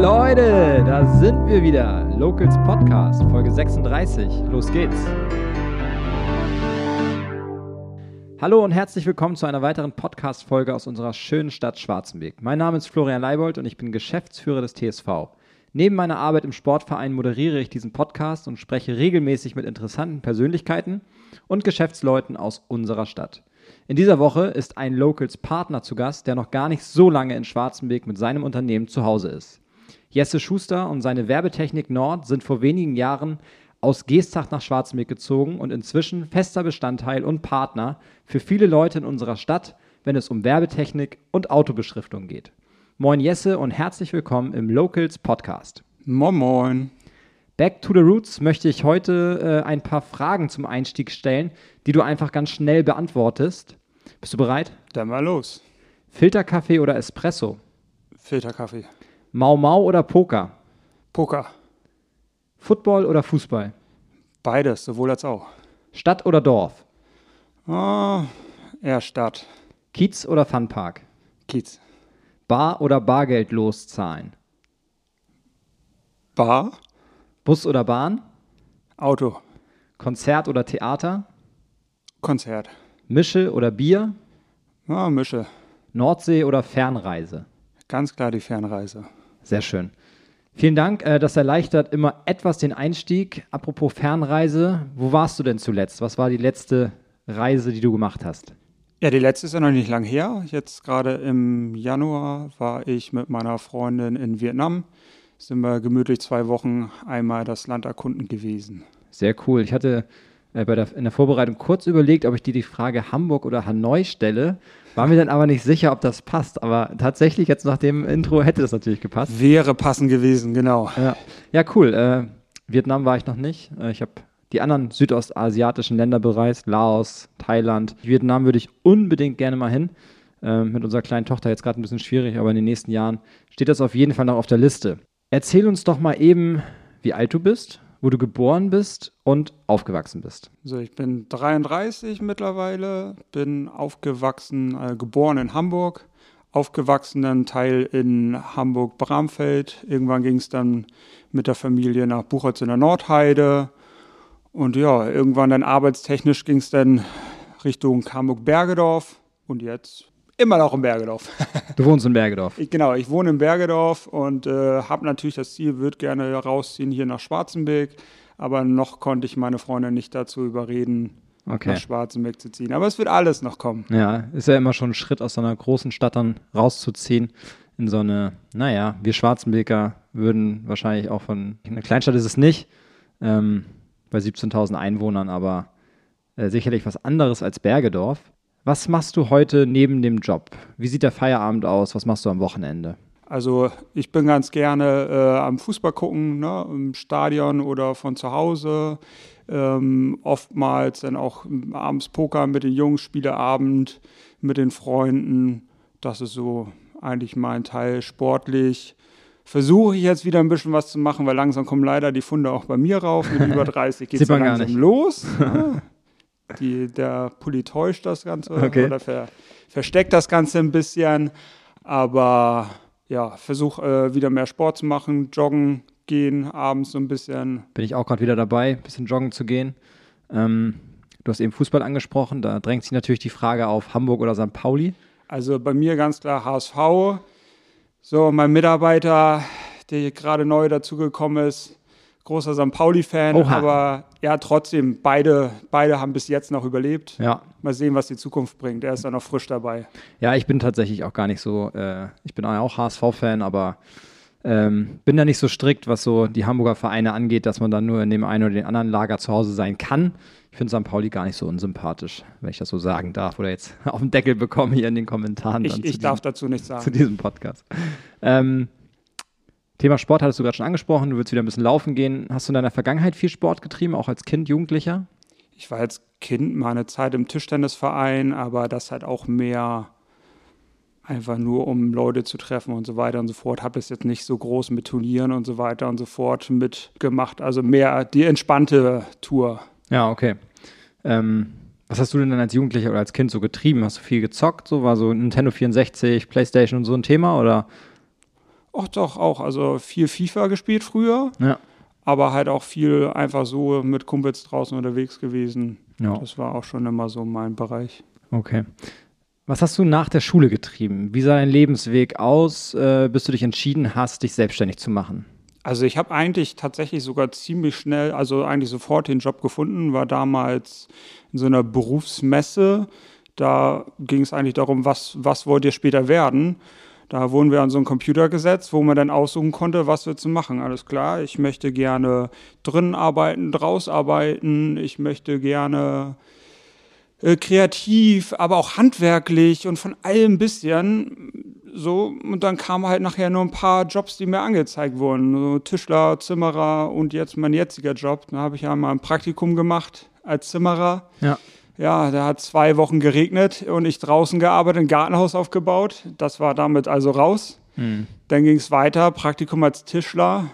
Leute, da sind wir wieder. Locals Podcast, Folge 36. Los geht's. Hallo und herzlich willkommen zu einer weiteren Podcast-Folge aus unserer schönen Stadt Schwarzenberg. Mein Name ist Florian Leibold und ich bin Geschäftsführer des TSV. Neben meiner Arbeit im Sportverein moderiere ich diesen Podcast und spreche regelmäßig mit interessanten Persönlichkeiten und Geschäftsleuten aus unserer Stadt. In dieser Woche ist ein Locals-Partner zu Gast, der noch gar nicht so lange in Schwarzenberg mit seinem Unternehmen zu Hause ist. Jesse Schuster und seine Werbetechnik Nord sind vor wenigen Jahren aus Geestach nach Schwarzenberg gezogen und inzwischen fester Bestandteil und Partner für viele Leute in unserer Stadt, wenn es um Werbetechnik und Autobeschriftung geht. Moin Jesse und herzlich willkommen im Locals Podcast. Moin Moin. Back to the Roots möchte ich heute äh, ein paar Fragen zum Einstieg stellen, die du einfach ganz schnell beantwortest. Bist du bereit? Dann mal los. Filterkaffee oder Espresso? Filterkaffee. Mau Mau oder Poker? Poker. Football oder Fußball? Beides, sowohl als auch. Stadt oder Dorf? Oh, eher Stadt. Kiez oder Funpark? Kiez. Bar oder Bargeld loszahlen? Bar. Bus oder Bahn? Auto. Konzert oder Theater? Konzert. Mische oder Bier? Ah, Mische. Nordsee oder Fernreise? Ganz klar die Fernreise. Sehr schön. Vielen Dank, äh, das erleichtert immer etwas den Einstieg. Apropos Fernreise, wo warst du denn zuletzt? Was war die letzte Reise, die du gemacht hast? Ja, die letzte ist ja noch nicht lang her. Jetzt gerade im Januar war ich mit meiner Freundin in Vietnam. Sind wir gemütlich zwei Wochen einmal das Land erkunden gewesen. Sehr cool. Ich hatte äh, bei der, in der Vorbereitung kurz überlegt, ob ich dir die Frage Hamburg oder Hanoi stelle. War mir dann aber nicht sicher, ob das passt. Aber tatsächlich, jetzt nach dem Intro hätte das natürlich gepasst. Wäre passend gewesen, genau. Ja, ja cool. Äh, Vietnam war ich noch nicht. Äh, ich habe die anderen südostasiatischen Länder bereist, Laos, Thailand. Vietnam würde ich unbedingt gerne mal hin. Äh, mit unserer kleinen Tochter jetzt gerade ein bisschen schwierig, aber in den nächsten Jahren steht das auf jeden Fall noch auf der Liste. Erzähl uns doch mal eben, wie alt du bist, wo du geboren bist und aufgewachsen bist. So, ich bin 33 mittlerweile, bin aufgewachsen, äh, geboren in Hamburg, aufgewachsen einen Teil in Hamburg-Bramfeld. Irgendwann ging es dann mit der Familie nach Buchholz in der Nordheide. Und ja, irgendwann dann arbeitstechnisch ging es dann Richtung Hamburg-Bergedorf und jetzt immer noch in Bergedorf. Du wohnst in Bergedorf. Ich, genau, ich wohne in Bergedorf und äh, habe natürlich das Ziel, würde gerne rausziehen hier nach Schwarzenberg, aber noch konnte ich meine Freundin nicht dazu überreden, Okay. nach Schwarzenberg zu ziehen. Aber es wird alles noch kommen. Ja, ist ja immer schon ein Schritt aus so einer großen Stadt dann rauszuziehen in so eine, naja, wir Schwarzenberger würden wahrscheinlich auch von, eine Kleinstadt ist es nicht, ähm, bei 17.000 Einwohnern, aber äh, sicherlich was anderes als Bergedorf. Was machst du heute neben dem Job? Wie sieht der Feierabend aus? Was machst du am Wochenende? Also ich bin ganz gerne äh, am Fußball gucken, ne, im Stadion oder von zu Hause. Ähm, oftmals dann auch abends Poker mit den Jungs, Spieleabend mit den Freunden. Das ist so eigentlich mein Teil sportlich. Versuche ich jetzt wieder ein bisschen was zu machen, weil langsam kommen leider die Funde auch bei mir rauf. Mit über 30 geht es langsam nicht. los. Die, der Pulli täuscht das Ganze Okay. oder ver, versteckt das Ganze ein bisschen. Aber ja, versuche äh, wieder mehr Sport zu machen, joggen gehen, abends so ein bisschen. Bin ich auch gerade wieder dabei, ein bisschen joggen zu gehen. Ähm, du hast eben Fußball angesprochen, da drängt sich natürlich die Frage auf Hamburg oder St. Pauli. Also bei mir ganz klar HSV. So, mein Mitarbeiter, der gerade neu dazugekommen ist, großer St. Pauli-Fan, aber ja, trotzdem, beide, beide haben bis jetzt noch überlebt. Ja, Mal sehen, was die Zukunft bringt. Er ist da noch frisch dabei. Ja, ich bin tatsächlich auch gar nicht so, äh, ich bin auch HSV-Fan, aber ähm, bin da nicht so strikt, was so die Hamburger Vereine angeht, dass man dann nur in dem einen oder den anderen Lager zu Hause sein kann. Ich finde St. Pauli gar nicht so unsympathisch, wenn ich das so sagen darf oder jetzt auf den Deckel bekomme hier in den Kommentaren. dann Ich, zu ich darf diesem, dazu nichts zu sagen. diesem Podcast. Ähm, Thema Sport hattest du gerade schon angesprochen, du willst wieder ein bisschen laufen gehen. Hast du in deiner Vergangenheit viel Sport getrieben, auch als Kind, Jugendlicher? Ich war als Kind mal eine Zeit im Tischtennisverein, aber das halt auch mehr einfach nur, um Leute zu treffen und so weiter und so fort. Habe es jetzt nicht so groß mit Turnieren und so weiter und so fort mitgemacht. Also mehr die entspannte Tour. Ja, okay. Ähm, was hast du denn dann als Jugendlicher oder als Kind so getrieben? Hast du viel gezockt? So war so Nintendo 64, Playstation und so ein Thema oder? Ach doch, auch. Also viel FIFA gespielt früher. Ja. Aber halt auch viel einfach so mit Kumpels draußen unterwegs gewesen. Ja. Das war auch schon immer so mein Bereich. Okay. Was hast du nach der Schule getrieben? Wie sah dein Lebensweg aus, äh, bis du dich entschieden hast, dich selbstständig zu machen? Also ich habe eigentlich tatsächlich sogar ziemlich schnell, also eigentlich sofort den Job gefunden, war damals in so einer Berufsmesse. Da ging es eigentlich darum, was, was wollt ihr später werden? Da wurden wir an so einen Computer gesetzt, wo man dann aussuchen konnte, was wir zu machen. Alles klar, ich möchte gerne drinnen arbeiten, draus arbeiten, ich möchte gerne äh, kreativ, aber auch handwerklich und von allem ein bisschen. So, und dann kamen halt nachher nur ein paar Jobs, die mir angezeigt wurden. So Tischler, Zimmerer und jetzt mein jetziger Job. Da habe ich ja mal ein Praktikum gemacht als Zimmerer. Ja. Ja, da hat zwei Wochen geregnet und ich draußen gearbeitet, ein Gartenhaus aufgebaut. Das war damit also raus. Hm. Dann ging es weiter, Praktikum als Tischler.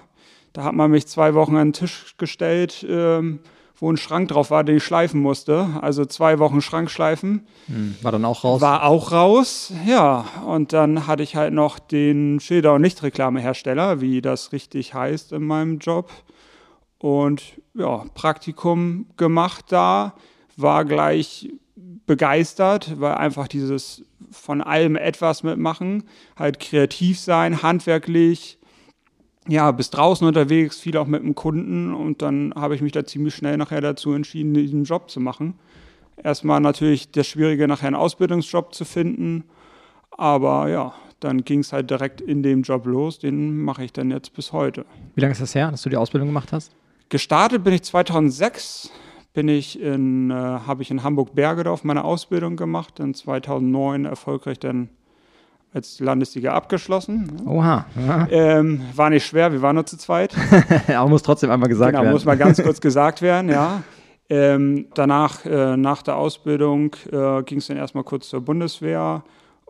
Da hat man mich zwei Wochen an den Tisch gestellt, ähm, wo ein Schrank drauf war, den ich schleifen musste. Also zwei Wochen Schrank schleifen. Hm. War dann auch raus? War auch raus, ja. Und dann hatte ich halt noch den Schilder- und Lichtreklamehersteller, wie das richtig heißt in meinem Job. Und ja, Praktikum gemacht da war gleich begeistert, weil einfach dieses von allem etwas mitmachen, halt kreativ sein, handwerklich, ja, bis draußen unterwegs, viel auch mit dem Kunden und dann habe ich mich da ziemlich schnell nachher dazu entschieden, diesen Job zu machen. Erstmal natürlich das Schwierige, nachher einen Ausbildungsjob zu finden, aber ja, dann ging es halt direkt in dem Job los, den mache ich dann jetzt bis heute. Wie lange ist das her, dass du die Ausbildung gemacht hast? Gestartet bin ich 2006 bin ich in, äh, habe ich in Hamburg-Bergedorf meine Ausbildung gemacht, in 2009 erfolgreich dann als Landessieger abgeschlossen. Oha. Ja. Ähm, war nicht schwer, wir waren nur zu zweit. Aber muss trotzdem einmal gesagt genau, werden. muss mal ganz kurz gesagt werden, ja. Ähm, danach, äh, nach der Ausbildung, äh, ging es dann erstmal kurz zur Bundeswehr.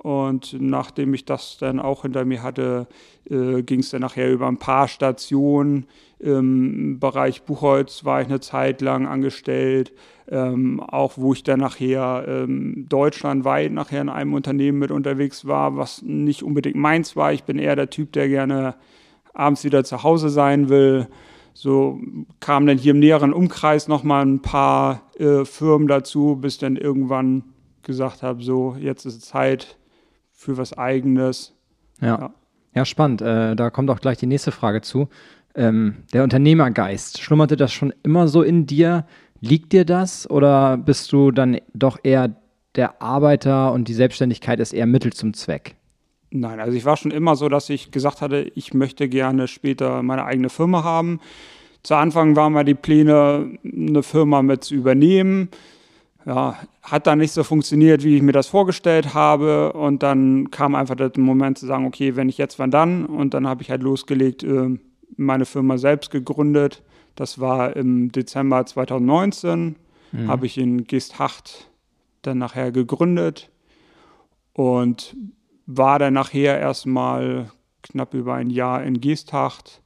Und nachdem ich das dann auch hinter mir hatte, äh, ging es dann nachher über ein paar Stationen. Im Bereich Buchholz war ich eine Zeit lang angestellt, ähm, auch wo ich dann nachher ähm, deutschlandweit nachher in einem Unternehmen mit unterwegs war, was nicht unbedingt meins war. Ich bin eher der Typ, der gerne abends wieder zu Hause sein will. So kamen dann hier im näheren Umkreis nochmal ein paar äh, Firmen dazu, bis dann irgendwann gesagt habe, so jetzt ist Zeit für was Eigenes. Ja, ja. ja spannend. Äh, da kommt auch gleich die nächste Frage zu. Ähm, der Unternehmergeist, schlummerte das schon immer so in dir? Liegt dir das oder bist du dann doch eher der Arbeiter und die Selbstständigkeit ist eher Mittel zum Zweck? Nein, also ich war schon immer so, dass ich gesagt hatte, ich möchte gerne später meine eigene Firma haben. Zu Anfang waren mal die Pläne, eine Firma mit zu übernehmen. Ja, hat dann nicht so funktioniert, wie ich mir das vorgestellt habe. Und dann kam einfach der Moment zu sagen, okay, wenn ich jetzt, wann dann? Und dann habe ich halt losgelegt, äh, meine Firma selbst gegründet. Das war im Dezember 2019, mhm. habe ich in Geesthacht dann nachher gegründet und war dann nachher erstmal knapp über ein Jahr in Geesthacht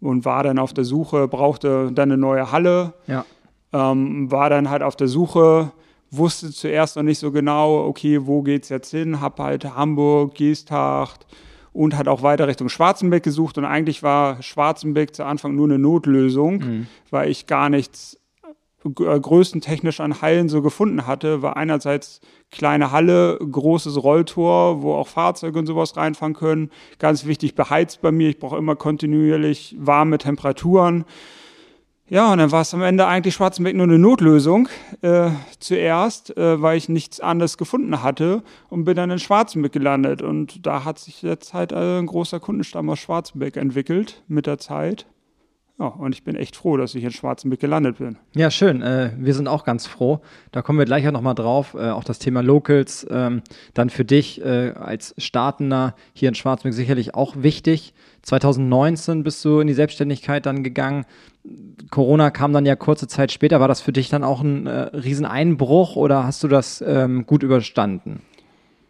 und war dann auf der Suche, brauchte dann eine neue Halle. Ja. Ähm, war dann halt auf der Suche, wusste zuerst noch nicht so genau, okay, wo geht's jetzt hin? Hab halt Hamburg, Geesthacht und hat auch weiter Richtung Schwarzenbeck gesucht und eigentlich war Schwarzenbeck zu Anfang nur eine Notlösung, mhm. weil ich gar nichts äh, größentechnisch an Hallen so gefunden hatte, war einerseits kleine Halle, großes Rolltor, wo auch Fahrzeuge und sowas reinfahren können. Ganz wichtig, beheizt bei mir. Ich brauche immer kontinuierlich warme Temperaturen. Ja, und dann war es am Ende eigentlich Schwarzenbeck nur eine Notlösung äh, zuerst, äh, weil ich nichts anderes gefunden hatte und bin dann in Schwarzenbeck gelandet. Und da hat sich jetzt halt äh, ein großer Kundenstamm aus Schwarzenbeck entwickelt mit der Zeit. Ja, und ich bin echt froh, dass ich in Schwarzenbeck gelandet bin. Ja, schön. Äh, wir sind auch ganz froh. Da kommen wir gleich auch nochmal drauf. Äh, auch das Thema Locals, ähm, dann für dich äh, als Startender hier in Schwarzenbeck sicherlich auch wichtig. 2019 bist du in die Selbstständigkeit dann gegangen. Corona kam dann ja kurze Zeit später. War das für dich dann auch ein äh, Rieseneinbruch oder hast du das ähm, gut überstanden?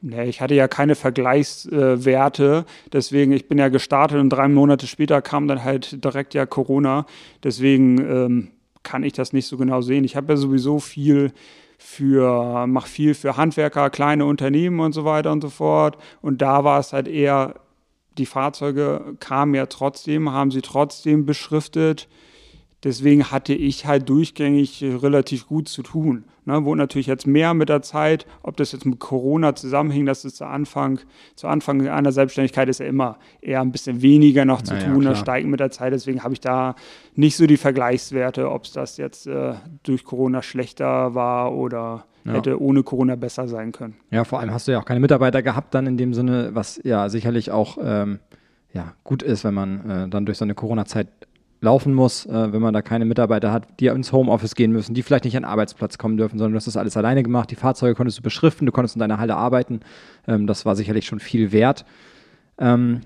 Nee, ich hatte ja keine Vergleichswerte, deswegen, ich bin ja gestartet und drei Monate später kam dann halt direkt ja Corona. Deswegen ähm, kann ich das nicht so genau sehen. Ich habe ja sowieso viel für, mache viel für Handwerker, kleine Unternehmen und so weiter und so fort. Und da war es halt eher die Fahrzeuge kamen ja trotzdem, haben sie trotzdem beschriftet. Deswegen hatte ich halt durchgängig relativ gut zu tun. Ne, wurde natürlich jetzt mehr mit der Zeit, ob das jetzt mit Corona zusammenhing, das ist zu Anfang, zu Anfang einer Selbstständigkeit ist ja immer eher ein bisschen weniger noch zu naja, tun, das steigt mit der Zeit, deswegen habe ich da nicht so die Vergleichswerte, ob es das jetzt äh, durch Corona schlechter war oder ja. hätte ohne Corona besser sein können. Ja, vor allem hast du ja auch keine Mitarbeiter gehabt dann in dem Sinne, was ja sicherlich auch ähm, ja, gut ist, wenn man äh, dann durch so eine Corona-Zeit laufen muss, äh, wenn man da keine Mitarbeiter hat, die ins Homeoffice gehen müssen, die vielleicht nicht an den Arbeitsplatz kommen dürfen, sondern du hast das alles alleine gemacht. Die Fahrzeuge konntest du beschriften, du konntest in deiner Halle arbeiten. Ähm, das war sicherlich schon viel wert. Ähm,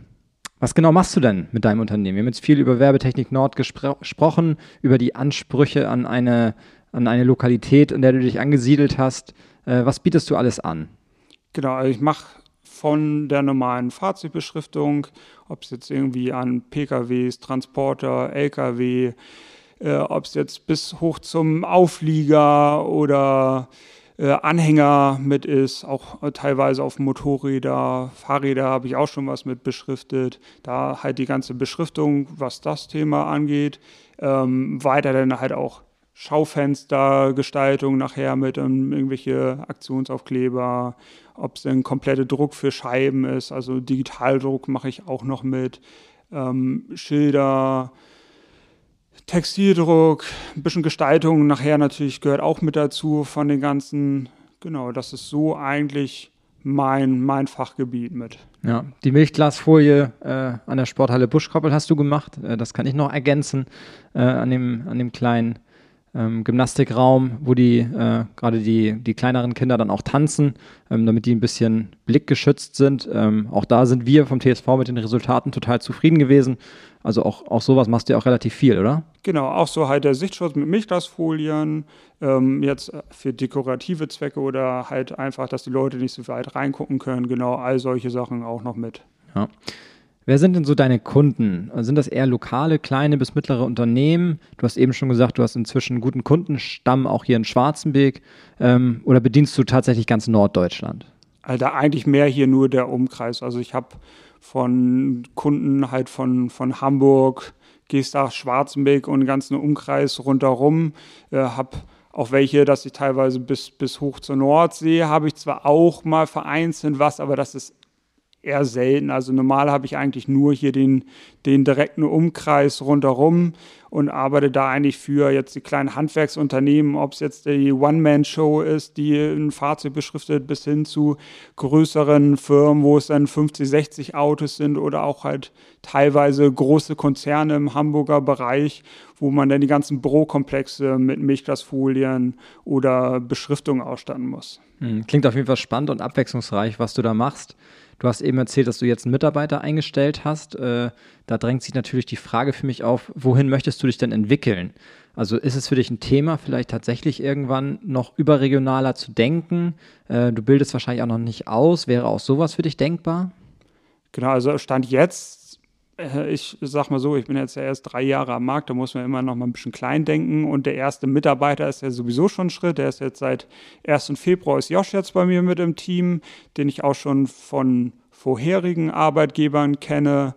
was genau machst du denn mit deinem Unternehmen? Wir haben jetzt viel über Werbetechnik Nord gespro gesprochen, über die Ansprüche an eine, an eine Lokalität, in der du dich angesiedelt hast. Äh, was bietest du alles an? Genau, also ich mache von der normalen Fahrzeugbeschriftung, ob es jetzt irgendwie an PKWs, Transporter, LKW, äh, ob es jetzt bis hoch zum Auflieger oder äh, Anhänger mit ist, auch äh, teilweise auf Motorräder, Fahrräder habe ich auch schon was mit beschriftet. Da halt die ganze Beschriftung, was das Thema angeht. Ähm, weiter dann halt auch Schaufenstergestaltung nachher mit um, irgendwelche Aktionsaufkleber, ob es ein kompletter Druck für Scheiben ist, also Digitaldruck mache ich auch noch mit, ähm, Schilder, Textildruck, ein bisschen Gestaltung nachher natürlich gehört auch mit dazu von den ganzen, genau, das ist so eigentlich mein, mein Fachgebiet mit. Ja, die Milchglasfolie äh, an der Sporthalle Buschkoppel hast du gemacht. Äh, das kann ich noch ergänzen äh, an, dem, an dem kleinen ähm, Gymnastikraum, wo die äh, gerade die, die kleineren Kinder dann auch tanzen, ähm, damit die ein bisschen blickgeschützt sind. Ähm, auch da sind wir vom TSV mit den Resultaten total zufrieden gewesen. Also auch, auch sowas machst du ja auch relativ viel, oder? Genau, auch so halt der Sichtschutz mit Milchglasfolien, ähm, jetzt für dekorative Zwecke oder halt einfach, dass die Leute nicht so weit reingucken können. Genau, all solche Sachen auch noch mit. Ja. Wer sind denn so deine Kunden? Sind das eher lokale, kleine bis mittlere Unternehmen? Du hast eben schon gesagt, du hast inzwischen einen guten Kundenstamm auch hier in Schwarzenberg. Ähm, oder bedienst du tatsächlich ganz Norddeutschland? Also eigentlich mehr hier nur der Umkreis. Also ich habe von Kunden halt von, von Hamburg, Geestach, Schwarzenberg und den ganzen Umkreis rundherum. Äh, habe auch welche, dass ich teilweise bis, bis hoch zur Nordsee habe ich zwar auch mal vereinzelt was, aber das ist eher selten. Also normal habe ich eigentlich nur hier den, den direkten Umkreis rundherum und arbeite da eigentlich für jetzt die kleinen Handwerksunternehmen, ob es jetzt die One-Man-Show ist, die ein Fahrzeug beschriftet, bis hin zu größeren Firmen, wo es dann 50, 60 Autos sind oder auch halt teilweise große Konzerne im Hamburger Bereich, wo man dann die ganzen Bürokomplexe mit Milchglasfolien oder Beschriftung ausstatten muss. Hm, klingt auf jeden Fall spannend und abwechslungsreich, was du da machst. Du hast eben erzählt, dass du jetzt einen Mitarbeiter eingestellt hast. Äh, da drängt sich natürlich die Frage für mich auf, wohin möchtest du dich denn entwickeln? Also ist es für dich ein Thema, vielleicht tatsächlich irgendwann noch überregionaler zu denken? Äh, du bildest wahrscheinlich auch noch nicht aus. Wäre auch sowas für dich denkbar? Genau, also Stand jetzt, ich sag mal so, ich bin jetzt ja erst drei Jahre am Markt, da muss man immer noch mal ein bisschen klein denken. Und der erste Mitarbeiter ist ja sowieso schon ein Schritt. Der ist jetzt seit 1. Februar ist Josh jetzt bei mir mit im Team, den ich auch schon von vorherigen Arbeitgebern kenne.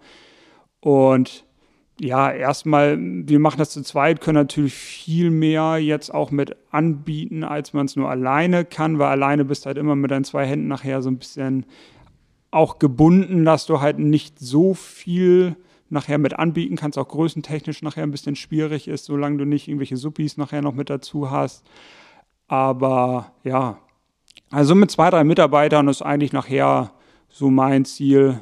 Und ja, erstmal, wir machen das zu zweit, können natürlich viel mehr jetzt auch mit anbieten, als man es nur alleine kann, weil alleine bist halt immer mit deinen zwei Händen nachher so ein bisschen auch gebunden, dass du halt nicht so viel nachher mit anbieten kannst, auch größentechnisch nachher ein bisschen schwierig ist, solange du nicht irgendwelche Suppis nachher noch mit dazu hast. Aber ja, also mit zwei, drei Mitarbeitern ist eigentlich nachher so mein Ziel.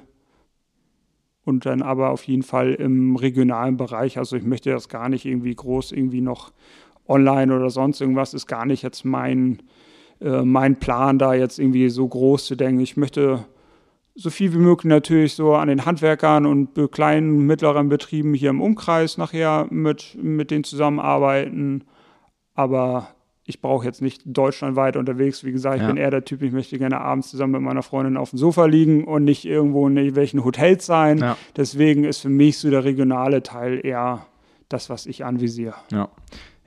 Und dann aber auf jeden Fall im regionalen Bereich. Also ich möchte das gar nicht irgendwie groß irgendwie noch online oder sonst irgendwas ist gar nicht jetzt mein, äh, mein Plan, da jetzt irgendwie so groß zu denken. Ich möchte so viel wie möglich natürlich so an den Handwerkern und kleinen, mittleren Betrieben hier im Umkreis nachher mit, mit denen zusammenarbeiten. Aber ich brauche jetzt nicht deutschlandweit unterwegs. Wie gesagt, ich ja. bin eher der Typ, ich möchte gerne abends zusammen mit meiner Freundin auf dem Sofa liegen und nicht irgendwo in irgendwelchen Hotels sein. Ja. Deswegen ist für mich so der regionale Teil eher das, was ich anvisiere. Ja.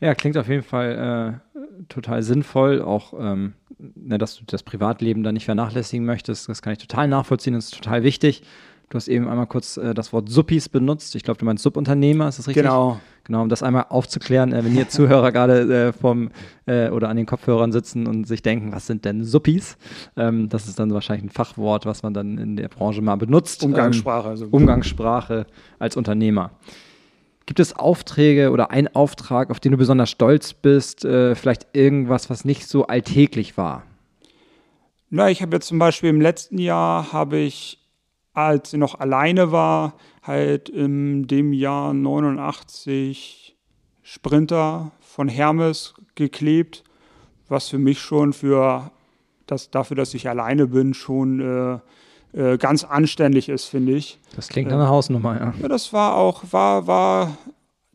Ja, klingt auf jeden Fall äh, total sinnvoll, auch ähm, ne, dass du das Privatleben da nicht vernachlässigen möchtest. Das kann ich total nachvollziehen, das ist total wichtig. Du hast eben einmal kurz äh, das Wort Suppis benutzt. Ich glaube, du meinst Subunternehmer, ist das richtig? Genau. Genau, um das einmal aufzuklären, äh, wenn hier Zuhörer gerade äh, vom äh, oder an den Kopfhörern sitzen und sich denken, was sind denn Suppis? Ähm, das ist dann wahrscheinlich ein Fachwort, was man dann in der Branche mal benutzt. Umgangssprache. Ähm, Also. Umgangssprache als Unternehmer. Gibt es Aufträge oder einen Auftrag, auf den du besonders stolz bist? Äh, vielleicht irgendwas, was nicht so alltäglich war? Na, ich habe jetzt zum Beispiel im letzten Jahr habe ich, als ich noch alleine war, halt in dem Jahr 89 Sprinter von Hermes geklebt, was für mich schon für das dafür, dass ich alleine bin, schon äh, äh, ganz anständig ist, finde ich. Das klingt nach einer Hausnummer, ja. Ja, das war auch, war, war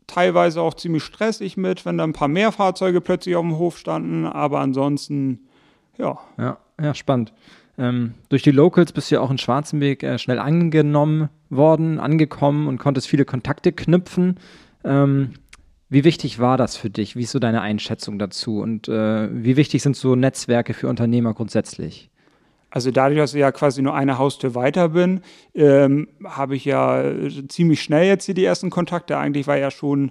teilweise auch ziemlich stressig mit, wenn da ein paar mehr Fahrzeuge plötzlich auf dem Hof standen, aber ansonsten, ja. Ja, ja spannend. Ähm, durch die Locals bist du ja auch in Schwarzenberg äh, schnell angenommen worden, angekommen und konntest viele Kontakte knüpfen. Ähm, wie wichtig war das für dich? Wie ist so deine Einschätzung dazu? Und äh, wie wichtig sind so Netzwerke für Unternehmer grundsätzlich? Also dadurch, dass ich ja quasi nur eine Haustür weiter bin, ähm, habe ich ja äh, ziemlich schnell jetzt hier die ersten Kontakte. Eigentlich war ja schon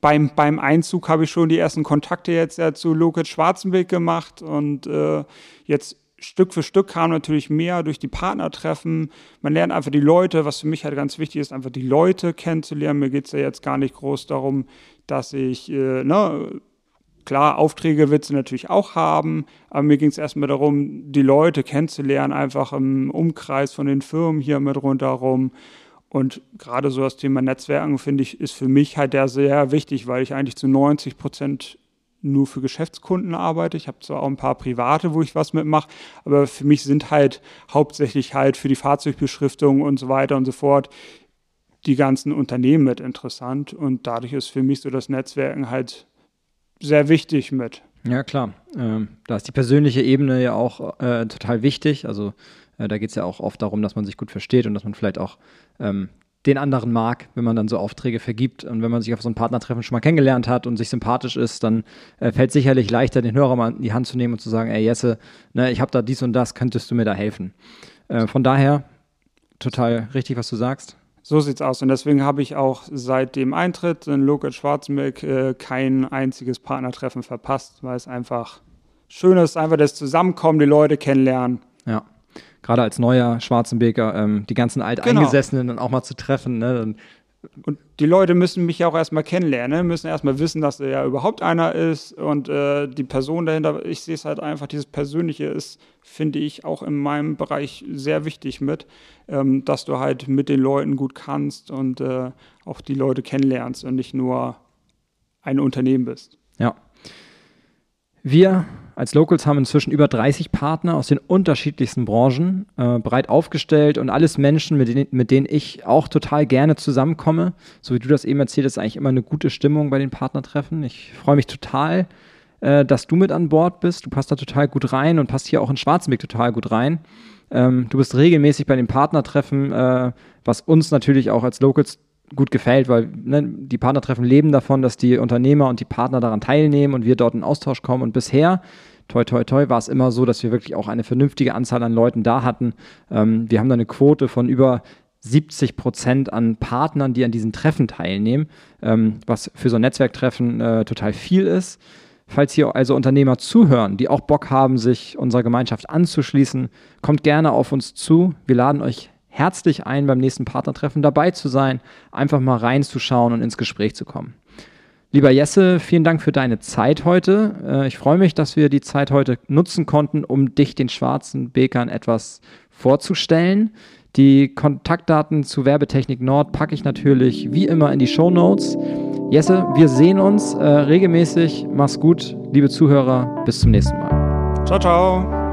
beim, beim Einzug habe ich schon die ersten Kontakte jetzt ja zu Loket Schwarzenberg gemacht und äh, jetzt Stück für Stück kam natürlich mehr durch die Partnertreffen. Man lernt einfach die Leute, was für mich halt ganz wichtig ist, einfach die Leute kennenzulernen. Mir geht es ja jetzt gar nicht groß darum, dass ich, äh, ne, klar, Aufträge wird sie natürlich auch haben, aber mir ging es erstmal darum, die Leute kennenzulernen, einfach im Umkreis von den Firmen hier mit rundherum. Und gerade so das Thema Netzwerken, finde ich, ist für mich halt ja sehr wichtig, weil ich eigentlich zu 90 Prozent nur für Geschäftskunden arbeite. Ich habe zwar auch ein paar private, wo ich was mitmache, aber für mich sind halt hauptsächlich halt für die Fahrzeugbeschriftung und so weiter und so fort die ganzen Unternehmen mit interessant. Und dadurch ist für mich so das Netzwerken halt sehr wichtig mit. Ja, klar. Ähm, da ist die persönliche Ebene ja auch äh, total wichtig. Also äh, da geht es ja auch oft darum, dass man sich gut versteht und dass man vielleicht auch ähm, den anderen mag, wenn man dann so Aufträge vergibt. Und wenn man sich auf so ein Partnertreffen schon mal kennengelernt hat und sich sympathisch ist, dann äh, fällt sicherlich leichter, den Hörer mal in die Hand zu nehmen und zu sagen, ey Jesse, ne, ich habe da dies und das, könntest du mir da helfen? Äh, von daher, total richtig, was du sagst. So sieht's aus. Und deswegen habe ich auch seit dem Eintritt in Local Schwarzenberg äh, kein einziges Partnertreffen verpasst, weil es einfach schön ist, einfach das Zusammenkommen, die Leute kennenlernen. Ja gerade als neuer Schwarzenbeker, ähm, die ganzen Alteingesessenen genau. dann auch mal zu treffen. Ne? Dann und die Leute müssen mich ja auch erstmal kennenlernen, ne? müssen erstmal wissen, dass er ja überhaupt einer ist und äh, die Person dahinter, ich sehe es halt einfach, dieses Persönliche ist, finde ich, auch in meinem Bereich sehr wichtig mit, ähm, dass du halt mit den Leuten gut kannst und äh, auch die Leute kennenlernst und nicht nur ein Unternehmen bist. Ja. Wir als Locals haben inzwischen über 30 Partner aus den unterschiedlichsten Branchen äh, breit aufgestellt und alles Menschen, mit denen, mit denen ich auch total gerne zusammenkomme. So wie du das eben erzählt hast, eigentlich immer eine gute Stimmung bei den Partnertreffen. Ich freue mich total, äh, dass du mit an Bord bist. Du passt da total gut rein und passt hier auch in Schwarzenberg total gut rein. Ähm, du bist regelmäßig bei den Partnertreffen, äh, was uns natürlich auch als Locals gut gefällt, weil ne, die Partnertreffen leben davon, dass die Unternehmer und die Partner daran teilnehmen und wir dort in Austausch kommen. Und bisher, toi, toi, toi, war es immer so, dass wir wirklich auch eine vernünftige Anzahl an Leuten da hatten. Ähm, wir haben da eine Quote von über 70 Prozent an Partnern, die an diesen Treffen teilnehmen, ähm, was für so ein Netzwerktreffen äh, total viel ist. Falls hier also Unternehmer zuhören, die auch Bock haben, sich unserer Gemeinschaft anzuschließen, kommt gerne auf uns zu. Wir laden euch herzlich ein, beim nächsten Partnertreffen dabei zu sein, einfach mal reinzuschauen und ins Gespräch zu kommen. Lieber Jesse, vielen Dank für deine Zeit heute. Äh, ich freue mich, dass wir die Zeit heute nutzen konnten, um dich den schwarzen Bekern etwas vorzustellen. Die Kontaktdaten zu Werbetechnik Nord packe ich natürlich wie immer in die Show Notes. Jesse, wir sehen uns äh, regelmäßig. Mach's gut, liebe Zuhörer. Bis zum nächsten Mal. Ciao, ciao.